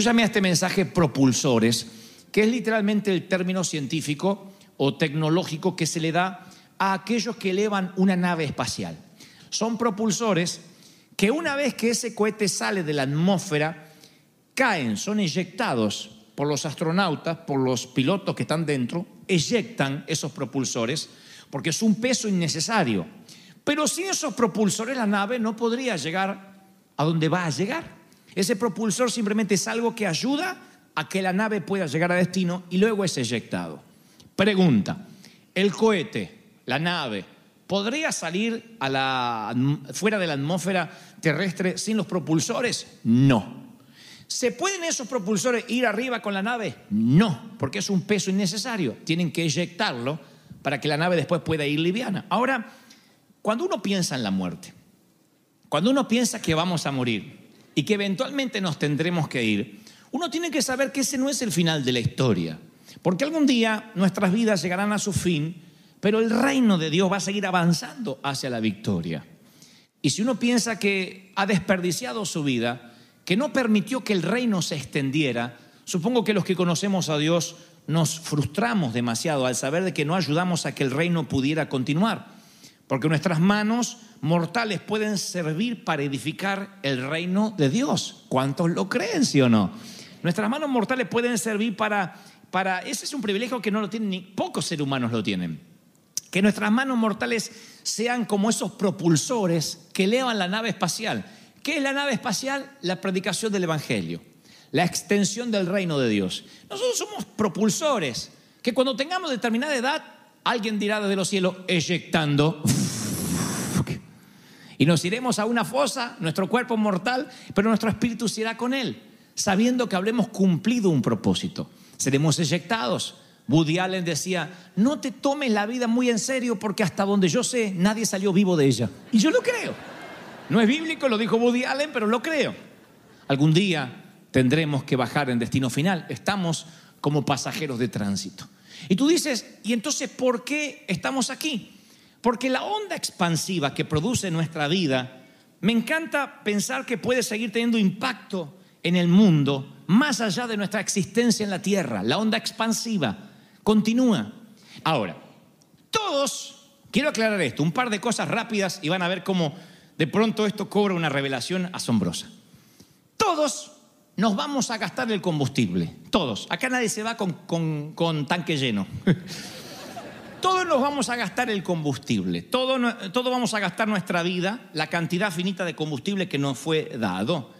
Yo llamé a este mensaje propulsores, que es literalmente el término científico o tecnológico que se le da a aquellos que elevan una nave espacial. Son propulsores que una vez que ese cohete sale de la atmósfera, caen, son eyectados por los astronautas, por los pilotos que están dentro, eyectan esos propulsores porque es un peso innecesario. Pero sin esos propulsores la nave no podría llegar a donde va a llegar. Ese propulsor simplemente es algo que ayuda a que la nave pueda llegar a destino y luego es eyectado. Pregunta, ¿el cohete, la nave, podría salir a la, fuera de la atmósfera terrestre sin los propulsores? No. ¿Se pueden esos propulsores ir arriba con la nave? No, porque es un peso innecesario. Tienen que eyectarlo para que la nave después pueda ir liviana. Ahora, cuando uno piensa en la muerte, cuando uno piensa que vamos a morir y que eventualmente nos tendremos que ir, uno tiene que saber que ese no es el final de la historia. Porque algún día nuestras vidas llegarán a su fin, pero el reino de Dios va a seguir avanzando hacia la victoria. Y si uno piensa que ha desperdiciado su vida, que no permitió que el reino se extendiera, supongo que los que conocemos a Dios nos frustramos demasiado al saber de que no ayudamos a que el reino pudiera continuar. Porque nuestras manos mortales pueden servir para edificar el reino de Dios. ¿Cuántos lo creen, sí o no? Nuestras manos mortales pueden servir para, para ese es un privilegio que no lo tienen ni pocos seres humanos lo tienen. Que nuestras manos mortales sean como esos propulsores que elevan la nave espacial. ¿Qué es la nave espacial? La predicación del Evangelio, la extensión del reino de Dios. Nosotros somos propulsores, que cuando tengamos determinada edad, alguien dirá desde los cielos, eyectando, y nos iremos a una fosa, nuestro cuerpo mortal, pero nuestro espíritu se irá con él, sabiendo que habremos cumplido un propósito. Seremos eyectados. Woody Allen decía, no te tomes la vida muy en serio porque hasta donde yo sé, nadie salió vivo de ella. Y yo lo creo. No es bíblico, lo dijo Woody Allen, pero lo creo. Algún día tendremos que bajar en destino final. Estamos como pasajeros de tránsito. Y tú dices, ¿y entonces por qué estamos aquí? Porque la onda expansiva que produce nuestra vida, me encanta pensar que puede seguir teniendo impacto en el mundo más allá de nuestra existencia en la tierra. La onda expansiva continúa. Ahora, todos, quiero aclarar esto, un par de cosas rápidas y van a ver cómo de pronto esto cobra una revelación asombrosa. Todos nos vamos a gastar el combustible, todos. Acá nadie se va con, con, con tanque lleno. todos nos vamos a gastar el combustible, todos todo vamos a gastar nuestra vida, la cantidad finita de combustible que nos fue dado.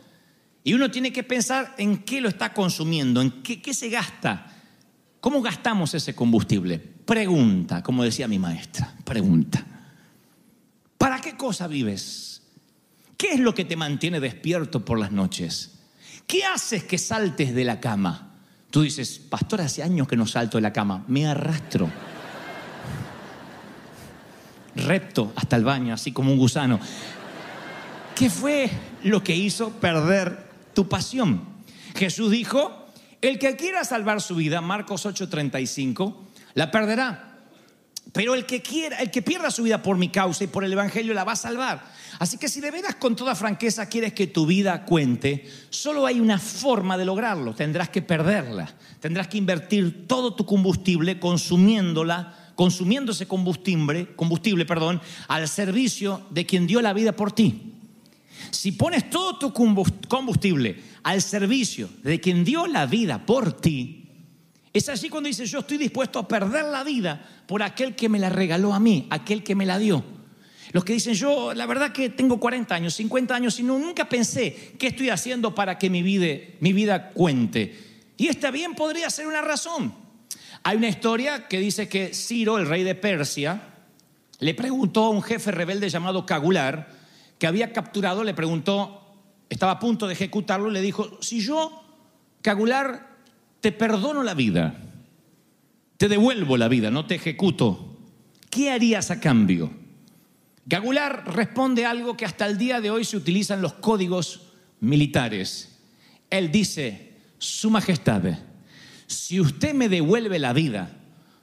Y uno tiene que pensar en qué lo está consumiendo, en qué, qué se gasta, cómo gastamos ese combustible. Pregunta, como decía mi maestra, pregunta. ¿Para qué cosa vives? ¿Qué es lo que te mantiene despierto por las noches? ¿Qué haces que saltes de la cama? Tú dices, pastor, hace años que no salto de la cama, me arrastro. Repto hasta el baño, así como un gusano. ¿Qué fue lo que hizo perder tu pasión? Jesús dijo, el que quiera salvar su vida, Marcos 8:35, la perderá. Pero el que quiera, el que pierda su vida por mi causa y por el evangelio la va a salvar. Así que si de veras con toda franqueza quieres que tu vida cuente, solo hay una forma de lograrlo. Tendrás que perderla. Tendrás que invertir todo tu combustible consumiéndola, consumiendo ese combustible, combustible, perdón, al servicio de quien dio la vida por ti. Si pones todo tu combustible al servicio de quien dio la vida por ti, es así cuando dices, yo estoy dispuesto a perder la vida por aquel que me la regaló a mí, aquel que me la dio. Los que dicen, yo la verdad que tengo 40 años, 50 años y nunca pensé qué estoy haciendo para que mi vida, mi vida cuente. Y esta bien podría ser una razón. Hay una historia que dice que Ciro, el rey de Persia, le preguntó a un jefe rebelde llamado Cagular, que había capturado, le preguntó, estaba a punto de ejecutarlo, le dijo, si yo, Cagular, te perdono la vida, te devuelvo la vida, no te ejecuto, ¿qué harías a cambio? Cagular responde algo que hasta el día de hoy se utiliza en los códigos militares. Él dice, Su Majestad, si usted me devuelve la vida,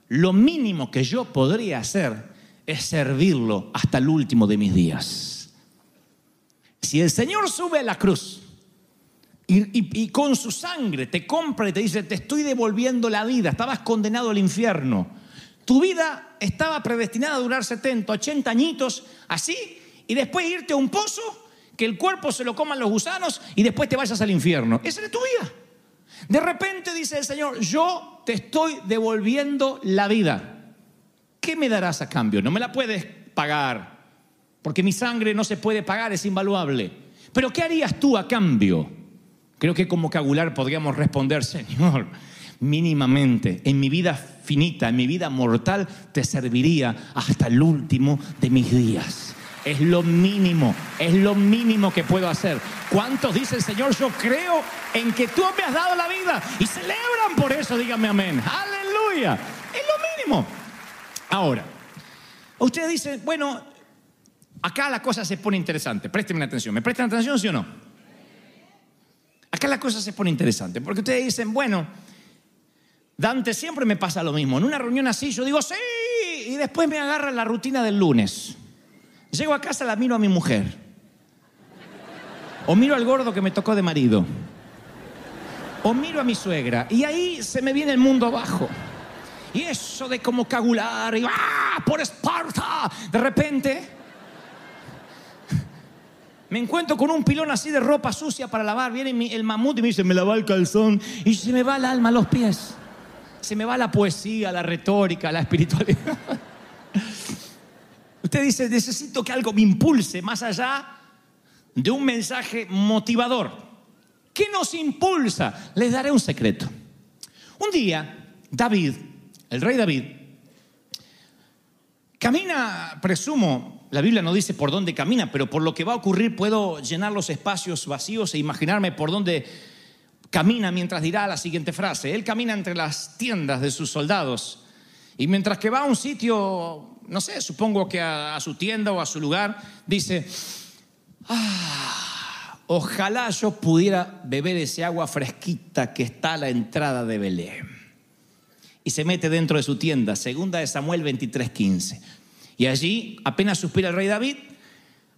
lo mínimo que yo podría hacer es servirlo hasta el último de mis días. Si el Señor sube a la cruz y, con su sangre te compra y te dice, te estoy devolviendo la vida, estabas condenado al infierno, tu vida estaba predestinada a durar 70, 80 añitos, así, y después irte a un pozo, que el cuerpo se lo coman los gusanos y después te vayas al infierno. Esa es tu vida. De repente dice el Señor, yo te estoy devolviendo la vida. ¿Qué me darás a cambio? No me la puedes pagar porque mi sangre no se puede pagar, es invaluable. Pero ¿qué harías tú a cambio? Creo que como cagular podríamos responder, Señor, mínimamente, en mi vida finita, en mi vida mortal, te serviría hasta el último de mis días. Es lo mínimo, es lo mínimo que puedo hacer. ¿Cuántos dicen, Señor, yo creo en que tú me has dado la vida? Y celebran por eso, díganme amén. Aleluya. Es lo mínimo. Ahora, ustedes dicen, bueno, Acá la cosa se pone interesante. Présteme atención. ¿Me prestan atención, sí o no? Acá la cosa se pone interesante. Porque ustedes dicen, bueno, Dante siempre me pasa lo mismo. En una reunión así yo digo, sí, y después me agarra la rutina del lunes. Llego a casa, la miro a mi mujer. O miro al gordo que me tocó de marido. O miro a mi suegra. Y ahí se me viene el mundo abajo. Y eso de como cagular y ¡ah! por Esparta. De repente me encuentro con un pilón así de ropa sucia para lavar. Viene el mamut y me dice, me lava el calzón. Y se me va el alma a los pies. Se me va la poesía, la retórica, la espiritualidad. Usted dice, necesito que algo me impulse más allá de un mensaje motivador. ¿Qué nos impulsa? Les daré un secreto. Un día, David, el rey David, camina, presumo, la Biblia no dice por dónde camina, pero por lo que va a ocurrir puedo llenar los espacios vacíos e imaginarme por dónde camina mientras dirá la siguiente frase. Él camina entre las tiendas de sus soldados y mientras que va a un sitio, no sé, supongo que a, su tienda o a su lugar, dice, ah, ojalá yo pudiera beber ese agua fresquita que está a la entrada de Belén. Y se mete dentro de su tienda, segunda de Samuel 23:15. Y allí, apenas suspira el rey David,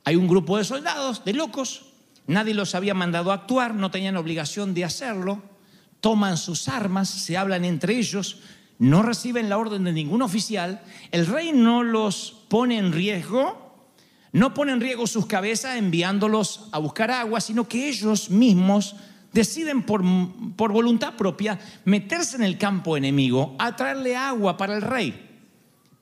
hay un grupo de soldados, de locos, nadie los había mandado a actuar, no tenían obligación de hacerlo, toman sus armas, se hablan entre ellos, no reciben la orden de ningún oficial, el rey no los pone en riesgo, no pone en riesgo sus cabezas enviándolos a buscar agua, sino que ellos mismos deciden por, por voluntad propia meterse en el campo enemigo a traerle agua para el rey.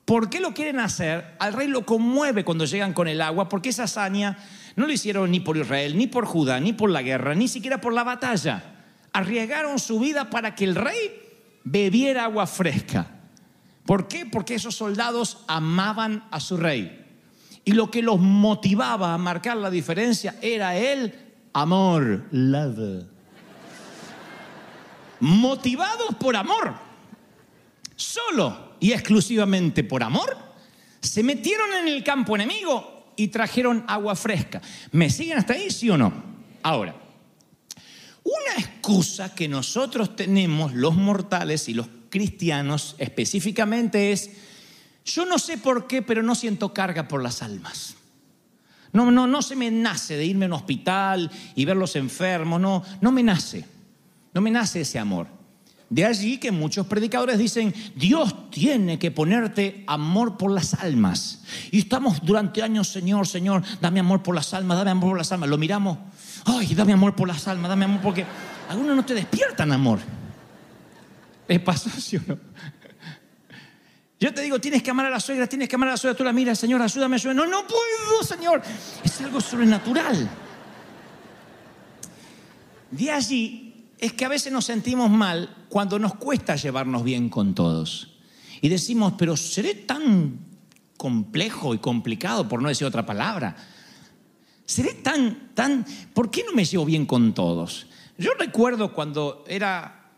¿Por qué lo quieren hacer? Al rey lo conmueve cuando llegan con el agua, porque esa hazaña no lo hicieron ni por Israel, ni por Judá, ni por la guerra, ni siquiera por la batalla. Arriesgaron su vida para que el rey bebiera agua fresca. ¿Por qué? Porque esos soldados amaban a su rey. Y lo que los motivaba a marcar la diferencia era el amor, love. Motivados por amor. Solo y exclusivamente por amor, se metieron en el campo enemigo y trajeron agua fresca. ¿Me siguen hasta ahí, sí o no? Ahora, una excusa que nosotros tenemos, los mortales y los cristianos específicamente, es, yo no sé por qué, pero no siento carga por las almas. No, no, no se me nace de irme a un hospital y ver los enfermos, no, no me nace. No me nace ese amor. De allí que muchos predicadores dicen, Dios tiene que ponerte amor por las almas. Y estamos durante años, Señor, Señor, dame amor por las almas, dame amor por las almas. Lo miramos, ay, dame amor por las almas, dame amor porque algunos no te despiertan amor. ¿Les pasó, sí o no? Yo te digo, tienes que amar a la suegra, tienes que amar a la suegra. Tú la miras, Señor, ayúdame, ayúdame. No, no puedo, Señor. Es algo sobrenatural. De allí es que a veces nos sentimos mal cuando nos cuesta llevarnos bien con todos. Y decimos, pero seré tan complejo y complicado, por no decir otra palabra. Seré tan, tan, ¿por qué no me llevo bien con todos? Yo recuerdo cuando era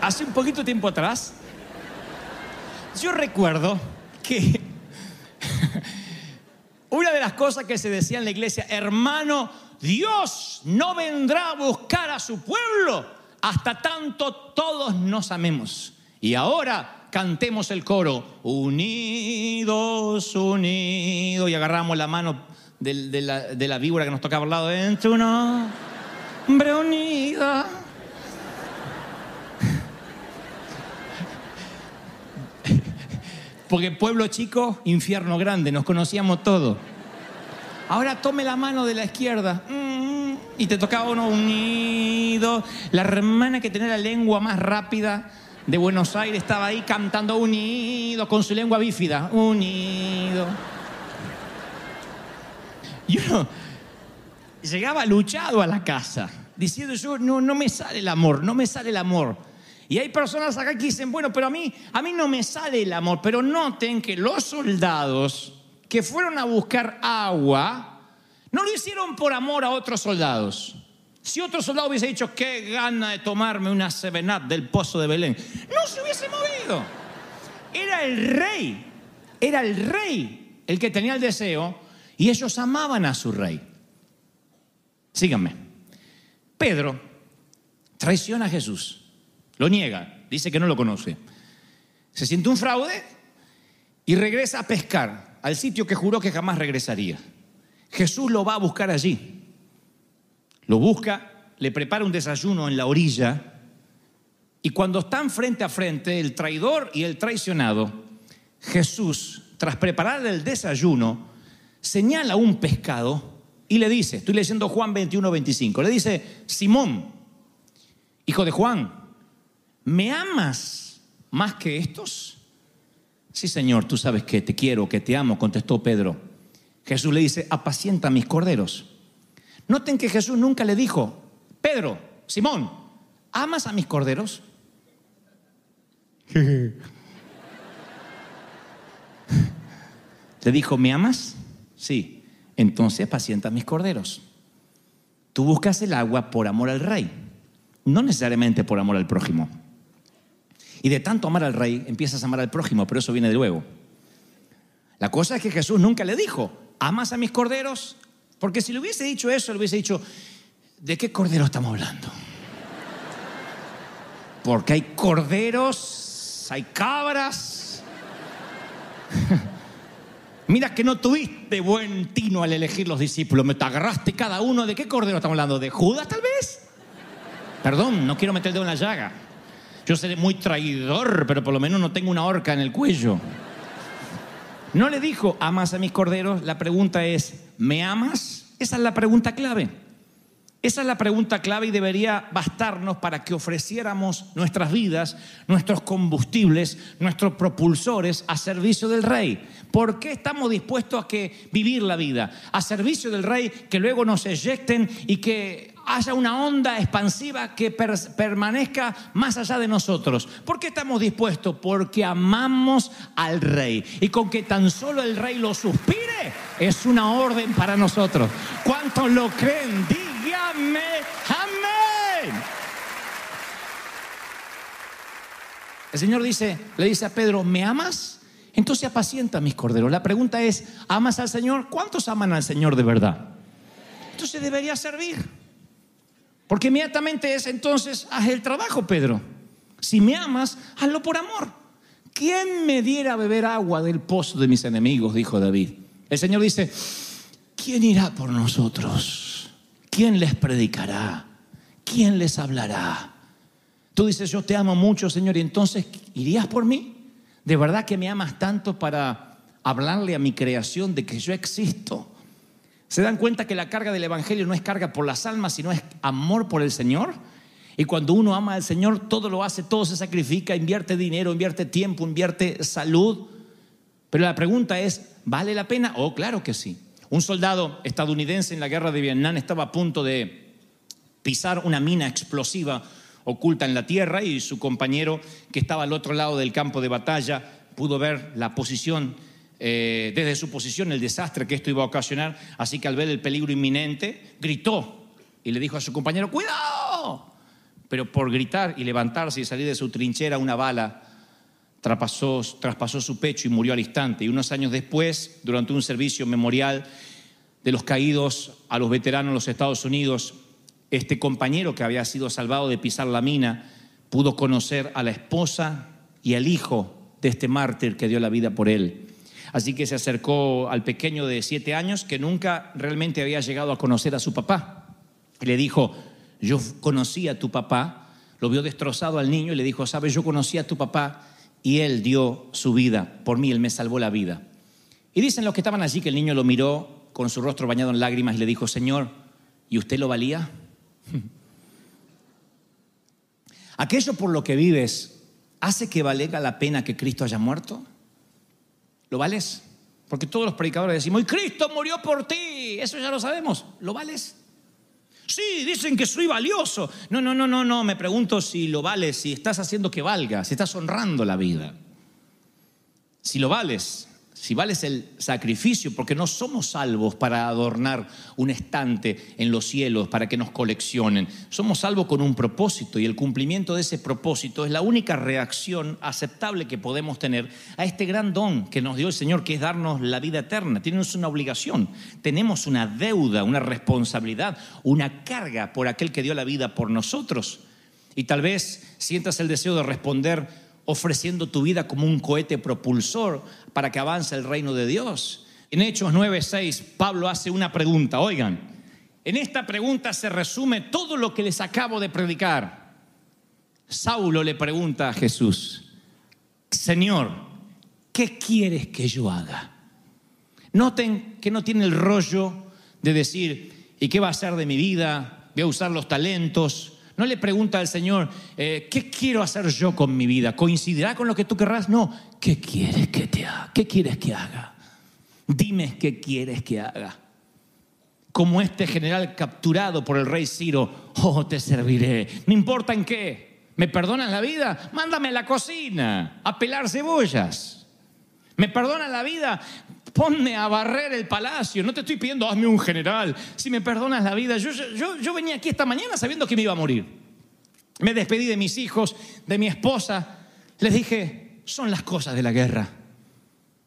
hace un poquito tiempo atrás, yo recuerdo que una de las cosas que se decía en la iglesia, hermano, Dios no vendrá a buscar a su pueblo hasta tanto todos nos amemos. Y ahora cantemos el coro, unidos, unidos, y agarramos la mano de, la, víbora que nos tocaba al lado, en tu nombre. Porque pueblo chico, infierno grande, nos conocíamos todos. Ahora tome la mano de la izquierda. mm, Y te tocaba uno unido. La hermana que tenía la lengua más rápida de Buenos Aires estaba ahí cantando unido con su lengua bífida. Unido. Y uno llegaba luchado a la casa, diciendo yo, no, no me sale el amor, no me sale el amor. Y hay personas acá que dicen, bueno, pero a mí, a mí no me sale el amor. Pero noten que los soldados que fueron a buscar agua, no lo hicieron por amor a otros soldados. Si otro soldado hubiese dicho, qué gana de tomarme una sevenat del pozo de Belén, no se hubiese movido. Era el rey, era el rey el que tenía el deseo y ellos amaban a su rey. Síganme. Pedro traiciona a Jesús. Lo niega, dice que no lo conoce. Se siente un fraude y regresa a pescar al sitio que juró que jamás regresaría. Jesús lo va a buscar allí. Lo busca, le prepara un desayuno en la orilla y cuando están frente a frente, el traidor y el traicionado, Jesús, tras preparar el desayuno, señala un pescado y le dice, estoy leyendo Juan 21, 25, le dice, Simón, hijo de Juan, ¿me amas más que estos? Sí, Señor, tú sabes que te quiero, que te amo, contestó Pedro. Jesús le dice, apacienta mis corderos. Noten que Jesús nunca le dijo, Pedro, Simón, ¿amas a mis corderos? Le dijo, ¿me amas? Sí. Entonces apacienta mis corderos. Tú buscas el agua por amor al rey, no necesariamente por amor al prójimo. Y de tanto amar al rey, empiezas a amar al prójimo, pero eso viene de luego. La cosa es que Jesús nunca le dijo, ¿amas a mis corderos? Porque si le hubiese dicho eso, le hubiese dicho, ¿de qué cordero estamos hablando? Porque hay corderos, hay cabras. Mira que no tuviste buen tino al elegir los discípulos, me te agarraste cada uno. ¿De qué cordero estamos hablando? ¿De Judas tal vez? Perdón, no quiero meter el dedo en la llaga. Yo seré muy traidor, pero por lo menos no tengo una horca en el cuello. No le dijo, ¿amas a mis corderos? La pregunta es, ¿me amas? Esa es la pregunta clave. Esa es la pregunta clave y debería bastarnos para que ofreciéramos nuestras vidas, nuestros combustibles, nuestros propulsores a servicio del Rey. ¿Por qué estamos dispuestos a que vivir la vida? A servicio del Rey, que luego nos eyecten y que haya una onda expansiva que per- permanezca más allá de nosotros. ¿Por qué estamos dispuestos? Porque amamos al Rey. Y con que tan solo el Rey lo suspire, es una orden para nosotros. ¿Cuántos lo creen? Dígame, amén. El Señor dice, le dice a Pedro, ¿me amas? Entonces apacienta mis corderos. La pregunta es, ¿amas al Señor? ¿Cuántos aman al Señor de verdad? Entonces debería servir. Porque inmediatamente es entonces, haz el trabajo, Pedro. Si me amas, hazlo por amor. ¿quién me diera a beber agua del pozo de mis enemigos? dijo David. El Señor dice, ¿quién irá por nosotros? ¿Quién les predicará? ¿Quién les hablará? Tú dices, yo te amo mucho, Señor, y entonces, ¿irías por mí? ¿De verdad que me amas tanto para hablarle a mi creación de que yo existo? ¿Se dan cuenta que la carga del Evangelio no es carga por las almas, sino es amor por el Señor? Y cuando uno ama al Señor, todo lo hace, todo se sacrifica, invierte dinero, invierte tiempo, invierte salud. Pero la pregunta es, ¿vale la pena? Oh, claro que sí. Un soldado estadounidense en la guerra de Vietnam estaba a punto de pisar una mina explosiva oculta en la tierra y su compañero que estaba al otro lado del campo de batalla pudo ver la posición, eh, desde su posición, el desastre que esto iba a ocasionar. Así que al ver el peligro inminente, gritó y le dijo a su compañero, cuidado. Pero por gritar y levantarse y salir de su trinchera, una bala traspasó, traspasó su pecho y murió al instante. Y unos años después, durante un servicio memorial de los caídos a los veteranos de los Estados Unidos, este compañero que había sido salvado de pisar la mina pudo conocer a la esposa y al hijo de este mártir que dio la vida por él. Así que se acercó al pequeño de siete años que nunca realmente había llegado a conocer a su papá. Le dijo, yo conocí a tu papá, lo vio destrozado al niño y le dijo, sabes, yo conocí a tu papá y él dio su vida por mí, él me salvó la vida. Y dicen los que estaban allí que el niño lo miró con su rostro bañado en lágrimas y le dijo, Señor, ¿y usted lo valía? ¿Aquello por lo que vives hace que valga la pena que Cristo haya muerto? ¿Lo vales? Porque todos los predicadores decimos, y Cristo murió por ti, eso ya lo sabemos, ¿lo vales? Sí, dicen que soy valioso. No, no, no, no, no, me pregunto si lo vales, si estás haciendo que valga, si estás honrando la vida. Si lo vales, si vales el sacrificio, porque no somos salvos para adornar un estante en los cielos, para que nos coleccionen. Somos salvos con un propósito y el cumplimiento de ese propósito es la única reacción aceptable que podemos tener a este gran don que nos dio el Señor, que es darnos la vida eterna. Tenemos una obligación, tenemos una deuda, una responsabilidad, una carga por aquel que dio la vida por nosotros. Y tal vez sientas el deseo de responder ofreciendo tu vida como un cohete propulsor para que avance el reino de Dios. En Hechos 9:6, Pablo hace una pregunta. Oigan, en esta pregunta se resume todo lo que les acabo de predicar. Saulo le pregunta a Jesús, Señor, ¿qué quieres que yo haga? Noten que no tiene el rollo de decir, ¿y qué va a hacer de mi vida? Voy a usar los talentos, no le pregunta al Señor, eh, ¿qué quiero hacer yo con mi vida? ¿Coincidirá con lo que tú querrás? No, ¿qué quieres que te haga? ¿Qué quieres que haga? Dime qué quieres que haga. Como este general capturado por el rey Ciro, oh, te serviré. No importa en qué. ¿Me perdonan la vida? Mándame a la cocina a pelar cebollas. ¿Me perdonan la vida? Ponme a barrer el palacio. No te estoy pidiendo, hazme un general. Si me perdonas la vida, yo, yo, yo venía aquí esta mañana sabiendo que me iba a morir. Me despedí de mis hijos, de mi esposa. Les dije, son las cosas de la guerra.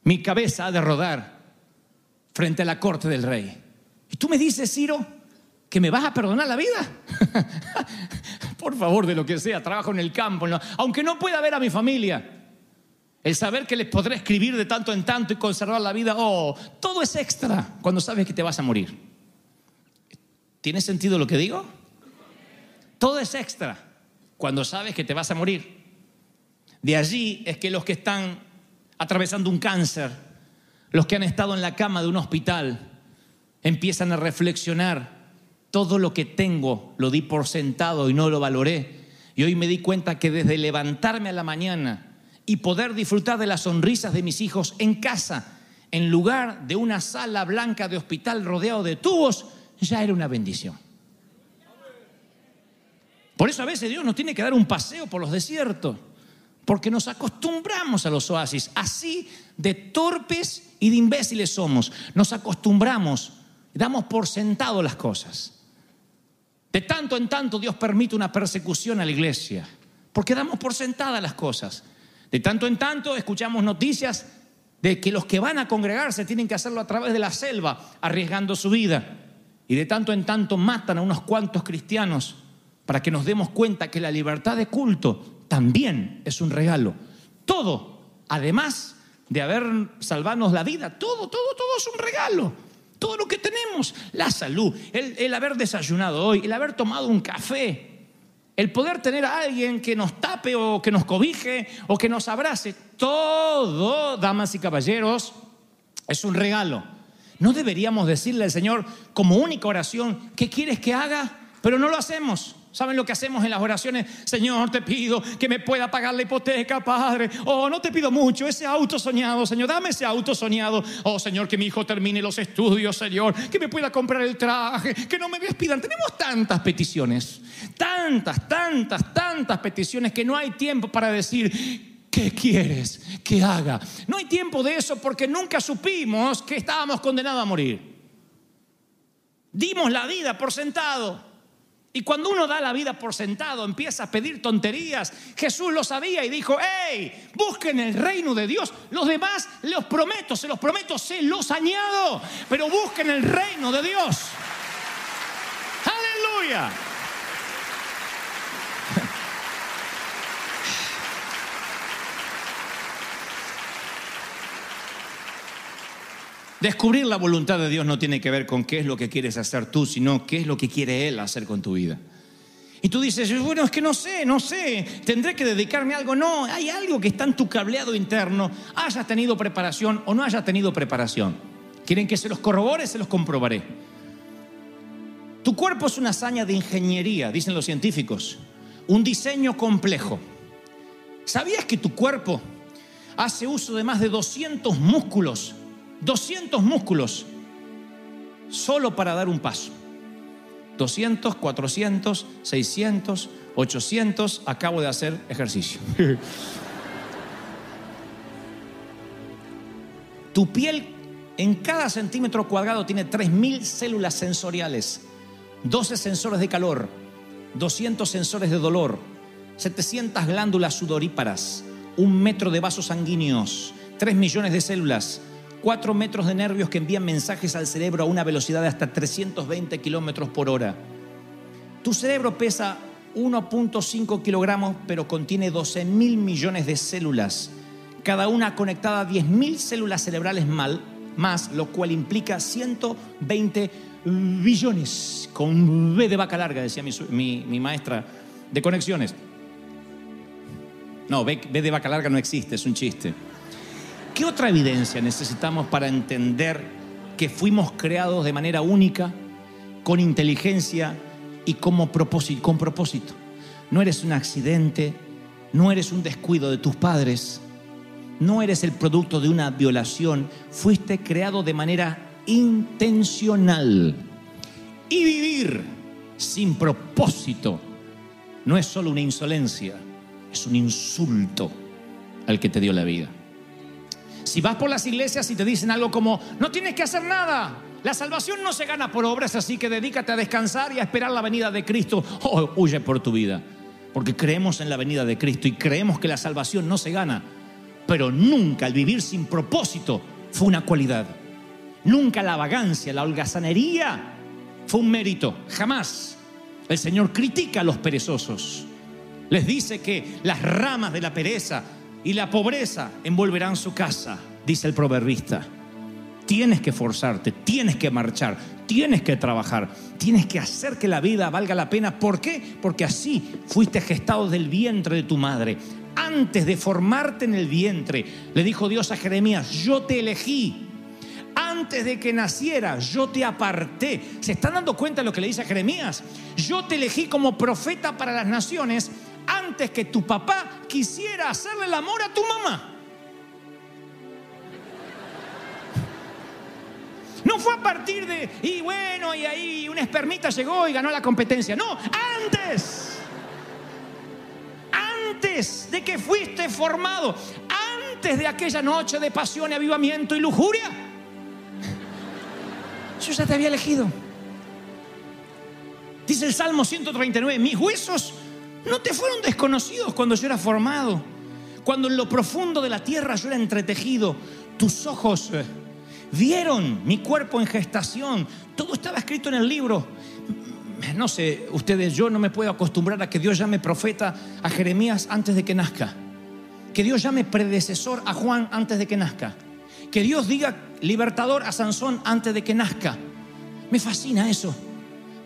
Mi cabeza ha de rodar frente a la corte del rey. Y tú me dices, Ciro, que me vas a perdonar la vida. Por favor, de lo que sea, trabajo en el campo, aunque no pueda ver a mi familia. El saber que les podré escribir de tanto en tanto y conservar la vida, oh, todo es extra cuando sabes que te vas a morir. ¿Tiene sentido lo que digo? Todo es extra cuando sabes que te vas a morir. De allí es que los que están atravesando un cáncer, los que han estado en la cama de un hospital, empiezan a reflexionar, todo lo que tengo lo di por sentado y no lo valoré. Y hoy me di cuenta que desde levantarme a la mañana y poder disfrutar de las sonrisas de mis hijos en casa, en lugar de una sala blanca de hospital rodeado de tubos, ya era una bendición. Por eso a veces Dios nos tiene que dar un paseo por los desiertos, porque nos acostumbramos a los oasis. Así de torpes y de imbéciles somos. Nos acostumbramos, damos por sentado las cosas. De tanto en tanto Dios permite una persecución a la iglesia, porque damos por sentadas las cosas. De tanto en tanto escuchamos noticias de que los que van a congregarse tienen que hacerlo a través de la selva, arriesgando su vida. Y de tanto en tanto matan a unos cuantos cristianos para que nos demos cuenta que la libertad de culto también es un regalo. Todo además de haber salvarnos la vida, todo, todo, todo es un regalo. Todo lo que tenemos, la salud, el, el haber desayunado hoy, el haber tomado un café, el poder tener a alguien que nos tape o que nos cobije o que nos abrace, todo, damas y caballeros, es un regalo. No deberíamos decirle al Señor como única oración, ¿qué quieres que haga? Pero no lo hacemos. ¿Saben lo que hacemos en las oraciones? Señor, te pido que me pueda pagar la hipoteca, Padre. Oh, no te pido mucho, ese auto soñado, Señor, dame ese auto soñado. Oh, Señor, que mi hijo termine los estudios, Señor, que me pueda comprar el traje, que no me despidan. Tenemos tantas peticiones, tantas, tantas, tantas peticiones que no hay tiempo para decir, ¿qué quieres que haga? No hay tiempo de eso porque nunca supimos que estábamos condenados a morir. Dimos la vida por sentado. Y cuando uno da la vida por sentado, empieza a pedir tonterías. Jesús lo sabía y dijo, hey, busquen el reino de Dios. Los demás los prometo, se los prometo, se los añado. Pero busquen el reino de Dios. Aleluya. Descubrir la voluntad de Dios no tiene que ver con qué es lo que quieres hacer tú, sino qué es lo que quiere Él hacer con tu vida. Y tú dices, bueno, es que no sé, no sé, tendré que dedicarme a algo. No, hay algo que está en tu cableado interno, hayas tenido preparación o no hayas tenido preparación. ¿Quieren que se los corrobore? Se los comprobaré. Tu cuerpo es una hazaña de ingeniería, dicen los científicos, un diseño complejo. ¿Sabías que tu cuerpo hace uso de más de 200 músculos 200 músculos solo para dar un paso. 200, 400, 600, 800, acabo de hacer ejercicio. tu piel en cada centímetro cuadrado tiene 3.000 células sensoriales, 12 sensores de calor, 200 sensores de dolor, 700 glándulas sudoríparas, un metro de vasos sanguíneos, 3 millones de células, 4 metros de nervios que envían mensajes al cerebro a una velocidad de hasta 320 kilómetros por hora. Tu cerebro pesa 1.5 kilogramos, pero contiene 12 mil millones de células, cada una conectada a 10 mil células cerebrales más, lo cual implica 120 billones, con B de vaca larga, decía mi maestra de conexiones. No, B, B de vaca larga no existe, es un chiste. ¿Qué otra evidencia necesitamos para entender que fuimos creados de manera única, con inteligencia y con propósito? No eres un accidente, no eres un descuido de tus padres, no eres el producto de una violación, fuiste creado de manera intencional. Y vivir sin propósito no es solo una insolencia, es un insulto al que te dio la vida. Si vas por las iglesias y te dicen algo como, no tienes que hacer nada, la salvación no se gana por obras, así que dedícate a descansar y a esperar la venida de Cristo, oh, huye por tu vida. Porque creemos en la venida de Cristo y creemos que la salvación no se gana, pero nunca el vivir sin propósito fue una cualidad. Nunca la vagancia, la holgazanería fue un mérito, jamás. El Señor critica a los perezosos. Les dice que las ramas de la pereza y la pobreza envolverán su casa, dice el proverbista. Tienes que forzarte, tienes que marchar, tienes que trabajar, tienes que hacer que la vida valga la pena. ¿Por qué? Porque así fuiste gestado del vientre de tu madre. Antes de formarte en el vientre, le dijo Dios a Jeremías, yo te elegí. Antes de que naciera, yo te aparté. ¿Se están dando cuenta de lo que le dice a Jeremías? Yo te elegí como profeta para las naciones antes que tu papá quisiera hacerle el amor a tu mamá. No fue a partir de, y bueno, y ahí una espermita llegó y ganó la competencia. No, antes. Antes de que fuiste formado. Antes de aquella noche de pasión avivamiento y lujuria. Yo ya te había elegido. Dice el Salmo 139, mis huesos no te fueron desconocidos cuando yo era formado, cuando en lo profundo de la tierra yo era entretejido, tus ojos eh, vieron mi cuerpo en gestación, todo estaba escrito en el libro. No sé, ustedes, yo no me puedo acostumbrar a que Dios llame profeta a Jeremías antes de que nazca. Que Dios llame predecesor a Juan antes de que nazca. Que Dios diga libertador a Sansón antes de que nazca. Me fascina eso.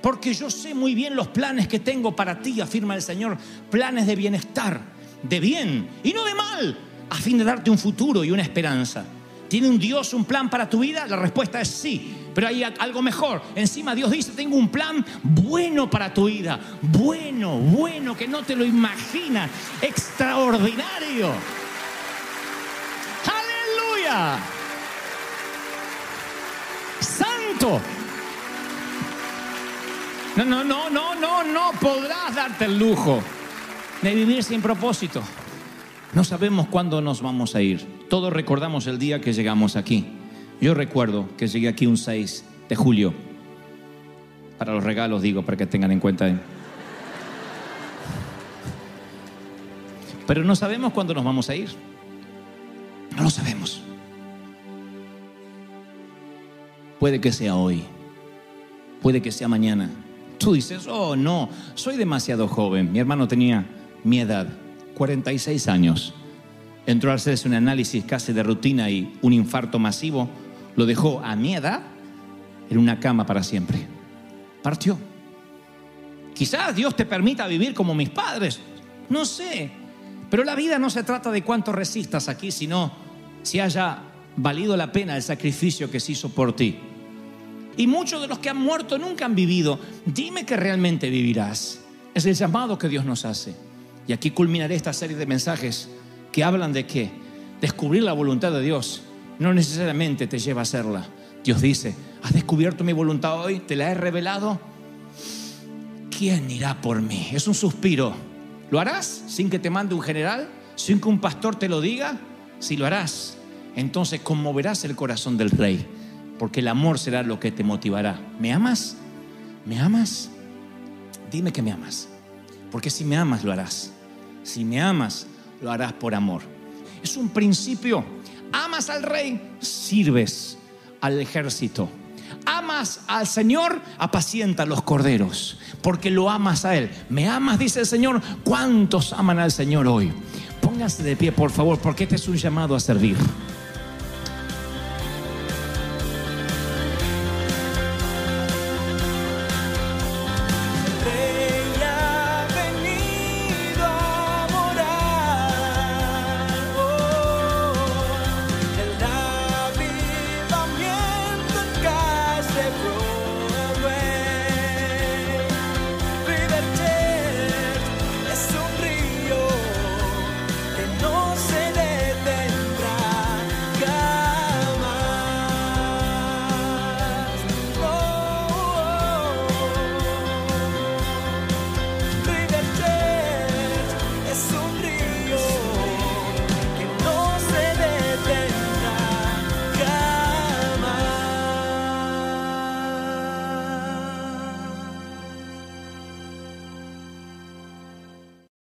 Porque yo sé muy bien los planes que tengo para ti, afirma el Señor. Planes de bienestar, de bien y no de mal, a fin de darte un futuro y una esperanza. ¿Tiene un Dios un plan para tu vida? La respuesta es sí. Pero hay algo mejor. Encima Dios dice, tengo un plan bueno para tu vida. Bueno, bueno, que no te lo imaginas. Extraordinario. Aleluya. Santo. No, no, no, no, no, no podrás darte el lujo de vivir sin propósito. No sabemos cuándo nos vamos a ir. Todos recordamos el día que llegamos aquí. Yo recuerdo que llegué aquí un 6 de julio. Para los regalos digo, para que tengan en cuenta. Pero no sabemos cuándo nos vamos a ir. No lo sabemos. Puede que sea hoy. Puede que sea mañana. Tú dices, oh no, soy demasiado joven. Mi hermano tenía mi edad, 46 años. Entró a hacerse un análisis casi de rutina y un infarto masivo lo dejó a mi edad en una cama para siempre. Partió. Quizás Dios te permita vivir como mis padres, no sé. Pero la vida no se trata de cuánto resistas aquí, sino si haya valido la pena el sacrificio que se hizo por ti. Y muchos de los que han muerto nunca han vivido. Dime que realmente vivirás. Es el llamado que Dios nos hace. Y aquí culminaré esta serie de mensajes que hablan de que descubrir la voluntad de Dios no necesariamente te lleva a hacerla. Dios dice, ¿has descubierto mi voluntad hoy? ¿Te la he revelado? ¿Quién irá por mí? Es un suspiro. ¿Lo harás sin que te mande un general? ¿Sin que un pastor te lo diga? Si lo harás, entonces conmoverás el corazón del rey, porque el amor será lo que te motivará. ¿Me amas? ¿Me amas? Dime que me amas, porque si me amas lo harás. Si me amas, lo harás por amor. Es un principio. Amas al rey, sirves al ejército. Amas al Señor, apacienta los corderos, porque lo amas a Él. Me amas, dice el Señor. ¿Cuántos aman al Señor hoy? Póngase de pie, por favor, porque este es un llamado a servir.